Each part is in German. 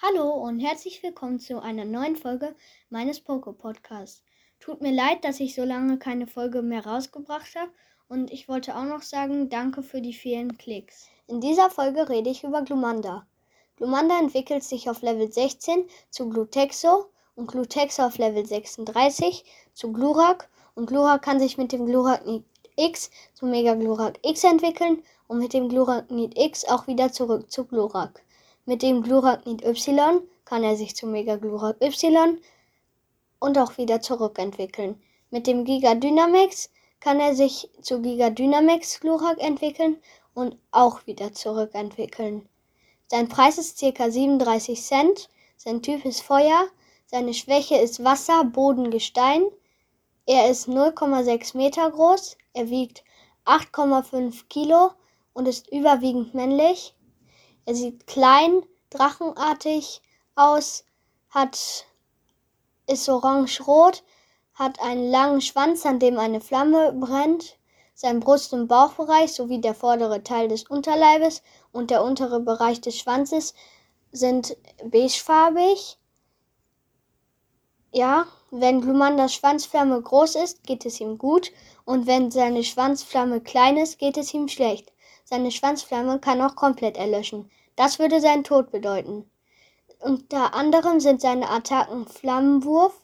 Hallo und herzlich willkommen zu einer neuen Folge meines Poke Podcasts. Tut mir leid, dass ich so lange keine Folge mehr rausgebracht habe und ich wollte auch noch sagen, danke für die vielen Klicks. In dieser Folge rede ich über Glumanda. Glumanda entwickelt sich auf Level 16 zu Glutexo und Glutexo auf Level 36 zu Glurak und Glurak kann sich mit dem Glurak X zu Mega Glurak X entwickeln und mit dem Glurak X auch wieder zurück zu Glurak. Mit dem Gluraknit Y kann er sich zu Mega Glurak Y und auch wieder zurückentwickeln. Mit dem Giga Dynamax kann er sich zu Giga Dynamax Glurak entwickeln und auch wieder zurückentwickeln. Sein Preis ist ca. 37 Cent, sein Typ ist Feuer, seine Schwäche ist Wasser, Boden, Gestein. Er ist 0,6 Meter groß, er wiegt 8,5 Kilo und ist überwiegend männlich. Er sieht klein, drachenartig aus, hat, ist orange-rot, hat einen langen Schwanz, an dem eine Flamme brennt. Sein Brust- und Bauchbereich sowie der vordere Teil des Unterleibes und der untere Bereich des Schwanzes sind beigefarbig. Ja, wenn Glumandas Schwanzflamme groß ist, geht es ihm gut und wenn seine Schwanzflamme klein ist, geht es ihm schlecht. Seine Schwanzflamme kann auch komplett erlöschen. Das würde seinen Tod bedeuten. Unter anderem sind seine Attacken Flammenwurf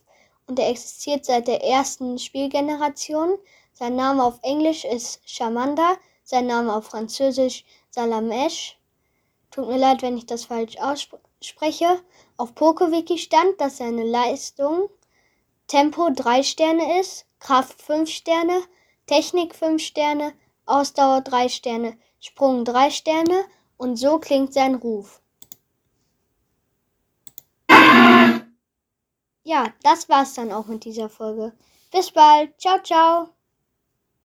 und er existiert seit der ersten Spielgeneration. Sein Name auf Englisch ist Charmander, sein Name auf Französisch Salamesh. Tut mir leid, wenn ich das falsch ausspreche. Auf PokeWiki stand, dass seine Leistung Tempo 3 Sterne ist, Kraft 5 Sterne, Technik 5 Sterne, Ausdauer 3 Sterne, Sprung 3 Sterne und so klingt sein Ruf. Ja, das war's dann auch mit dieser Folge. Bis bald. Ciao, ciao.